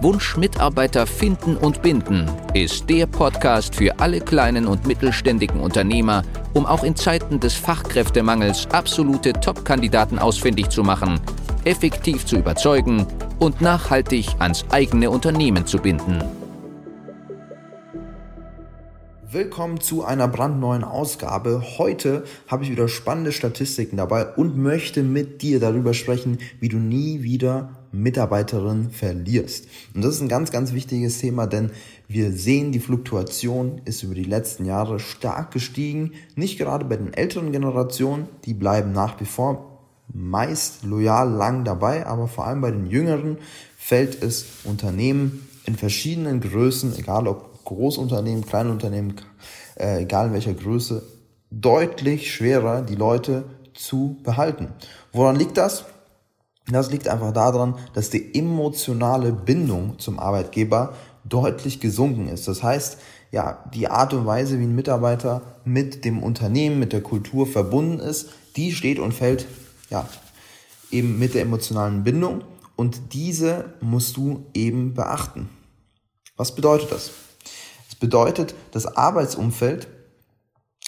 Wunsch Mitarbeiter finden und binden ist der Podcast für alle kleinen und mittelständigen Unternehmer, um auch in Zeiten des Fachkräftemangels absolute Top-Kandidaten ausfindig zu machen, effektiv zu überzeugen und nachhaltig ans eigene Unternehmen zu binden. Willkommen zu einer brandneuen Ausgabe. Heute habe ich wieder spannende Statistiken dabei und möchte mit dir darüber sprechen, wie du nie wieder Mitarbeiterin verlierst. Und das ist ein ganz, ganz wichtiges Thema, denn wir sehen, die Fluktuation ist über die letzten Jahre stark gestiegen. Nicht gerade bei den älteren Generationen, die bleiben nach wie vor meist loyal lang dabei, aber vor allem bei den jüngeren fällt es Unternehmen in verschiedenen Größen, egal ob Großunternehmen, Kleinunternehmen, äh, egal in welcher Größe, deutlich schwerer, die Leute zu behalten. Woran liegt das? Das liegt einfach daran, dass die emotionale Bindung zum Arbeitgeber deutlich gesunken ist. Das heißt, ja, die Art und Weise, wie ein Mitarbeiter mit dem Unternehmen, mit der Kultur verbunden ist, die steht und fällt, ja, eben mit der emotionalen Bindung und diese musst du eben beachten. Was bedeutet das? Das bedeutet, das Arbeitsumfeld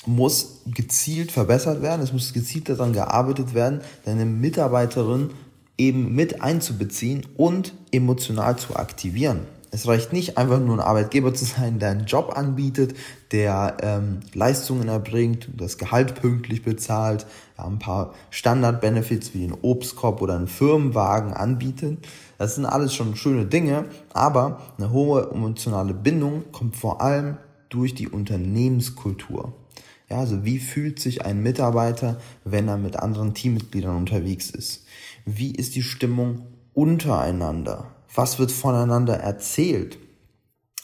muss gezielt verbessert werden, es muss gezielt daran gearbeitet werden, deine Mitarbeiterin eben mit einzubeziehen und emotional zu aktivieren. Es reicht nicht einfach nur ein Arbeitgeber zu sein, der einen Job anbietet, der ähm, Leistungen erbringt, das Gehalt pünktlich bezahlt, ja, ein paar Standard-Benefits wie den Obstkorb oder einen Firmenwagen anbietet. Das sind alles schon schöne Dinge, aber eine hohe emotionale Bindung kommt vor allem durch die Unternehmenskultur. Ja, also wie fühlt sich ein Mitarbeiter, wenn er mit anderen Teammitgliedern unterwegs ist? Wie ist die Stimmung untereinander? was wird voneinander erzählt.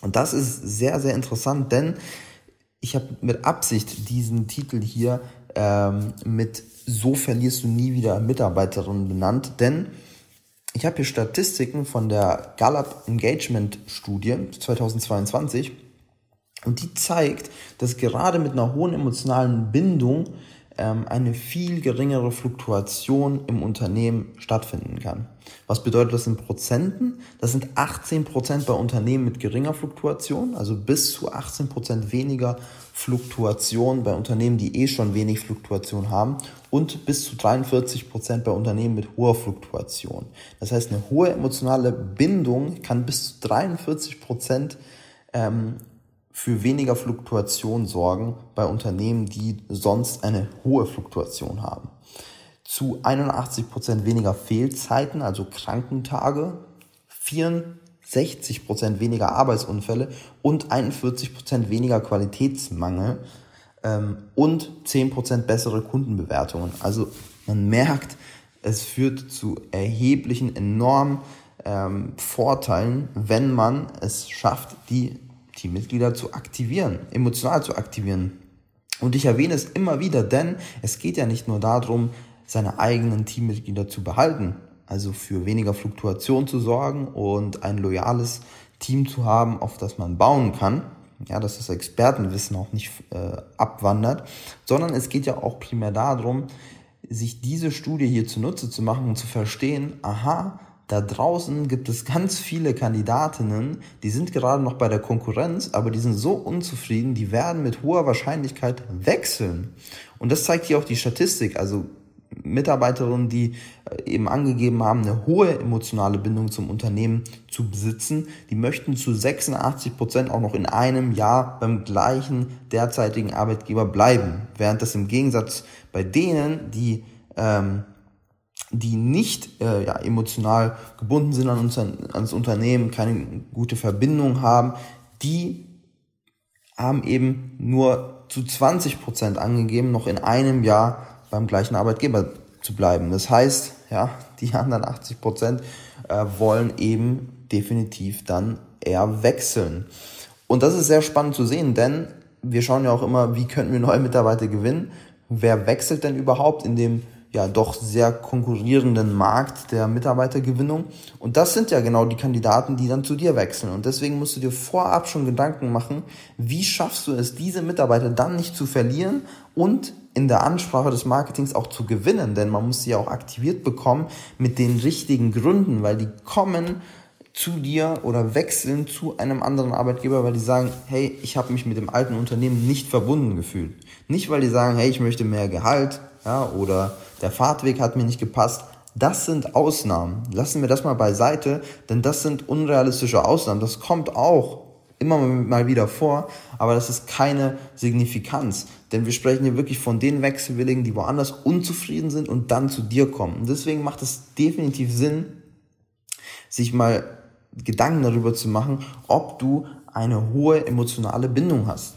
Und das ist sehr, sehr interessant, denn ich habe mit Absicht diesen Titel hier ähm, mit So verlierst du nie wieder Mitarbeiterin benannt, denn ich habe hier Statistiken von der Gallup Engagement Studie 2022 und die zeigt, dass gerade mit einer hohen emotionalen Bindung ähm, eine viel geringere Fluktuation im Unternehmen stattfinden kann. Was bedeutet das in Prozenten? Das sind 18 Prozent bei Unternehmen mit geringer Fluktuation, also bis zu 18 Prozent weniger Fluktuation bei Unternehmen, die eh schon wenig Fluktuation haben und bis zu 43 Prozent bei Unternehmen mit hoher Fluktuation. Das heißt, eine hohe emotionale Bindung kann bis zu 43 Prozent ähm, für weniger Fluktuation sorgen bei Unternehmen, die sonst eine hohe Fluktuation haben. Zu 81 Prozent weniger Fehlzeiten, also Krankentage, 64 Prozent weniger Arbeitsunfälle und 41 Prozent weniger Qualitätsmangel ähm, und 10 Prozent bessere Kundenbewertungen. Also man merkt, es führt zu erheblichen, enormen ähm, Vorteilen, wenn man es schafft, die Teammitglieder zu aktivieren, emotional zu aktivieren. Und ich erwähne es immer wieder, denn es geht ja nicht nur darum, seine eigenen Teammitglieder zu behalten, also für weniger Fluktuation zu sorgen und ein loyales Team zu haben, auf das man bauen kann, ja, dass das Expertenwissen auch nicht äh, abwandert, sondern es geht ja auch primär darum, sich diese Studie hier zunutze zu machen und zu verstehen, aha, da draußen gibt es ganz viele Kandidatinnen, die sind gerade noch bei der Konkurrenz, aber die sind so unzufrieden, die werden mit hoher Wahrscheinlichkeit wechseln. Und das zeigt hier auch die Statistik. Also Mitarbeiterinnen, die äh, eben angegeben haben, eine hohe emotionale Bindung zum Unternehmen zu besitzen, die möchten zu 86 Prozent auch noch in einem Jahr beim gleichen derzeitigen Arbeitgeber bleiben. Während das im Gegensatz bei denen, die ähm, die nicht äh, ja, emotional gebunden sind an uns, ans Unternehmen, keine gute Verbindung haben, die haben eben nur zu 20 Prozent angegeben, noch in einem Jahr beim gleichen Arbeitgeber zu bleiben. Das heißt, ja, die anderen 80 Prozent äh, wollen eben definitiv dann eher wechseln. Und das ist sehr spannend zu sehen, denn wir schauen ja auch immer, wie könnten wir neue Mitarbeiter gewinnen. Wer wechselt denn überhaupt in dem ja doch sehr konkurrierenden Markt der Mitarbeitergewinnung. Und das sind ja genau die Kandidaten, die dann zu dir wechseln. Und deswegen musst du dir vorab schon Gedanken machen, wie schaffst du es, diese Mitarbeiter dann nicht zu verlieren und in der Ansprache des Marketings auch zu gewinnen, denn man muss sie ja auch aktiviert bekommen mit den richtigen Gründen, weil die kommen zu dir oder wechseln zu einem anderen Arbeitgeber, weil die sagen, hey, ich habe mich mit dem alten Unternehmen nicht verbunden gefühlt. Nicht, weil die sagen, hey, ich möchte mehr Gehalt, ja, oder der Fahrtweg hat mir nicht gepasst. Das sind Ausnahmen. Lassen wir das mal beiseite, denn das sind unrealistische Ausnahmen. Das kommt auch immer mal wieder vor, aber das ist keine Signifikanz. Denn wir sprechen hier wirklich von den Wechselwilligen, die woanders unzufrieden sind und dann zu dir kommen. Und deswegen macht es definitiv Sinn, sich mal Gedanken darüber zu machen, ob du eine hohe emotionale Bindung hast.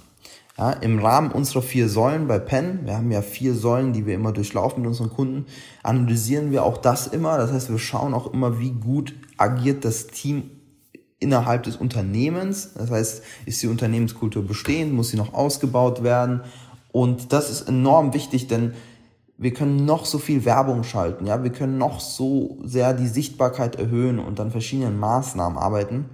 Ja, Im Rahmen unserer vier Säulen bei Penn, wir haben ja vier Säulen, die wir immer durchlaufen mit unseren Kunden, analysieren wir auch das immer. Das heißt, wir schauen auch immer, wie gut agiert das Team innerhalb des Unternehmens. Das heißt, ist die Unternehmenskultur bestehend, muss sie noch ausgebaut werden. Und das ist enorm wichtig, denn wir können noch so viel Werbung schalten, ja, wir können noch so sehr die Sichtbarkeit erhöhen und an verschiedenen Maßnahmen arbeiten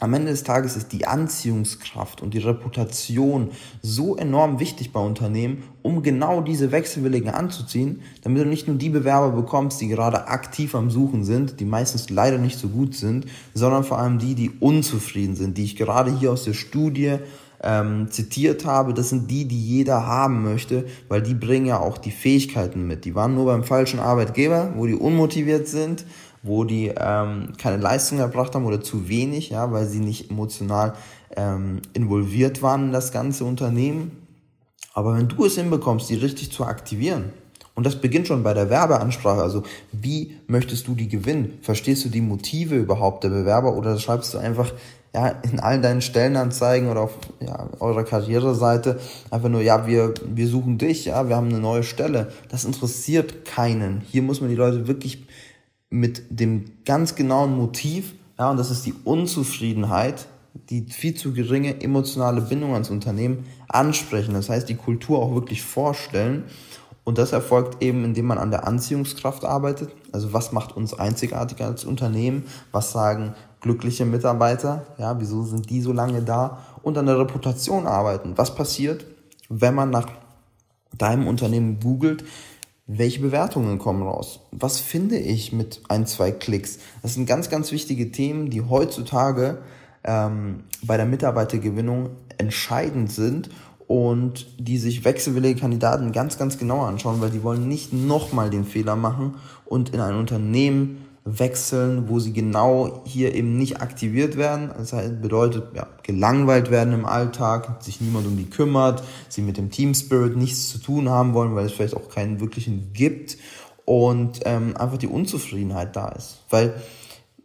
am Ende des Tages ist die Anziehungskraft und die Reputation so enorm wichtig bei Unternehmen, um genau diese Wechselwilligen anzuziehen, damit du nicht nur die Bewerber bekommst, die gerade aktiv am Suchen sind, die meistens leider nicht so gut sind, sondern vor allem die, die unzufrieden sind, die ich gerade hier aus der Studie ähm, zitiert habe, das sind die, die jeder haben möchte, weil die bringen ja auch die Fähigkeiten mit. Die waren nur beim falschen Arbeitgeber, wo die unmotiviert sind wo die ähm, keine Leistung erbracht haben oder zu wenig, ja, weil sie nicht emotional ähm, involviert waren in das ganze Unternehmen. Aber wenn du es hinbekommst, die richtig zu aktivieren, und das beginnt schon bei der Werbeansprache, also wie möchtest du die gewinnen? Verstehst du die Motive überhaupt der Bewerber oder schreibst du einfach ja, in allen deinen Stellenanzeigen oder auf ja, eurer Karriereseite einfach nur, ja, wir, wir suchen dich, ja, wir haben eine neue Stelle. Das interessiert keinen. Hier muss man die Leute wirklich mit dem ganz genauen Motiv, ja, und das ist die Unzufriedenheit, die viel zu geringe emotionale Bindung ans Unternehmen ansprechen. Das heißt, die Kultur auch wirklich vorstellen. Und das erfolgt eben, indem man an der Anziehungskraft arbeitet. Also was macht uns einzigartig als Unternehmen? Was sagen glückliche Mitarbeiter? Ja, wieso sind die so lange da? Und an der Reputation arbeiten. Was passiert, wenn man nach deinem Unternehmen googelt? Welche Bewertungen kommen raus? Was finde ich mit ein, zwei Klicks? Das sind ganz, ganz wichtige Themen, die heutzutage ähm, bei der Mitarbeitergewinnung entscheidend sind und die sich wechselwillige Kandidaten ganz, ganz genau anschauen, weil die wollen nicht nochmal den Fehler machen und in ein Unternehmen wechseln, wo sie genau hier eben nicht aktiviert werden. Das heißt, bedeutet, ja, gelangweilt werden im Alltag, sich niemand um die kümmert, sie mit dem Team Spirit nichts zu tun haben wollen, weil es vielleicht auch keinen wirklichen gibt und ähm, einfach die Unzufriedenheit da ist. Weil,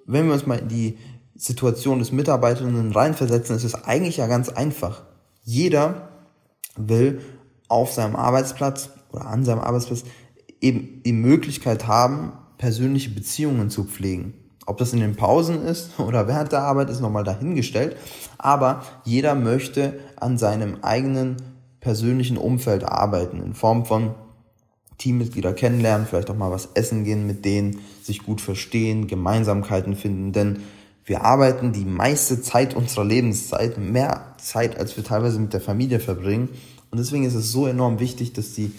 wenn wir uns mal in die Situation des Mitarbeiterinnen reinversetzen, ist es eigentlich ja ganz einfach. Jeder will auf seinem Arbeitsplatz oder an seinem Arbeitsplatz eben die Möglichkeit haben, persönliche Beziehungen zu pflegen. Ob das in den Pausen ist oder während der Arbeit ist nochmal dahingestellt. Aber jeder möchte an seinem eigenen persönlichen Umfeld arbeiten in Form von Teammitglieder kennenlernen, vielleicht auch mal was essen gehen mit denen, sich gut verstehen, Gemeinsamkeiten finden, denn wir arbeiten die meiste Zeit unserer Lebenszeit, mehr Zeit, als wir teilweise mit der Familie verbringen. Und deswegen ist es so enorm wichtig, dass die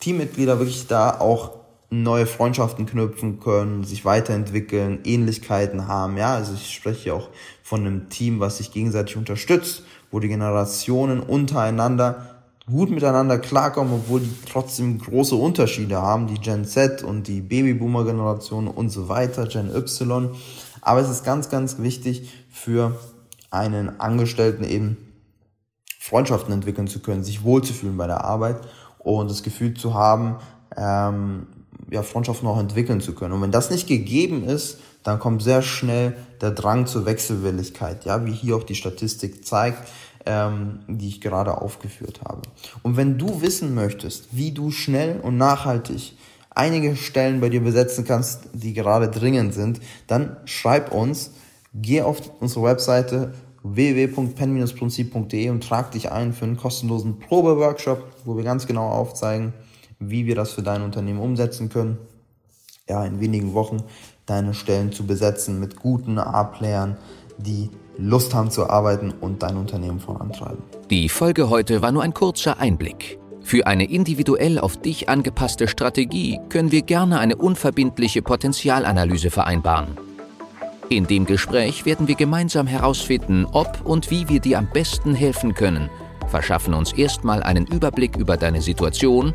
Teammitglieder wirklich da auch neue Freundschaften knüpfen können, sich weiterentwickeln, Ähnlichkeiten haben. Ja, also ich spreche ja auch von einem Team, was sich gegenseitig unterstützt, wo die Generationen untereinander gut miteinander klarkommen, obwohl die trotzdem große Unterschiede haben, die Gen Z und die Babyboomer-Generation und so weiter, Gen Y. Aber es ist ganz, ganz wichtig für einen Angestellten eben Freundschaften entwickeln zu können, sich wohlzufühlen bei der Arbeit und das Gefühl zu haben, ähm, ja, Freundschaften auch entwickeln zu können. Und wenn das nicht gegeben ist, dann kommt sehr schnell der Drang zur Wechselwilligkeit, ja, wie hier auch die Statistik zeigt, ähm, die ich gerade aufgeführt habe. Und wenn du wissen möchtest, wie du schnell und nachhaltig einige Stellen bei dir besetzen kannst, die gerade dringend sind, dann schreib uns Geh auf unsere Webseite www.pen-prinzip.de und trag dich ein für einen kostenlosen Probeworkshop, wo wir ganz genau aufzeigen, wie wir das für dein Unternehmen umsetzen können. Ja, in wenigen Wochen deine Stellen zu besetzen mit guten A-Playern, die Lust haben zu arbeiten und dein Unternehmen vorantreiben. Die Folge heute war nur ein kurzer Einblick. Für eine individuell auf dich angepasste Strategie können wir gerne eine unverbindliche Potenzialanalyse vereinbaren. In dem Gespräch werden wir gemeinsam herausfinden, ob und wie wir dir am besten helfen können, verschaffen uns erstmal einen Überblick über deine Situation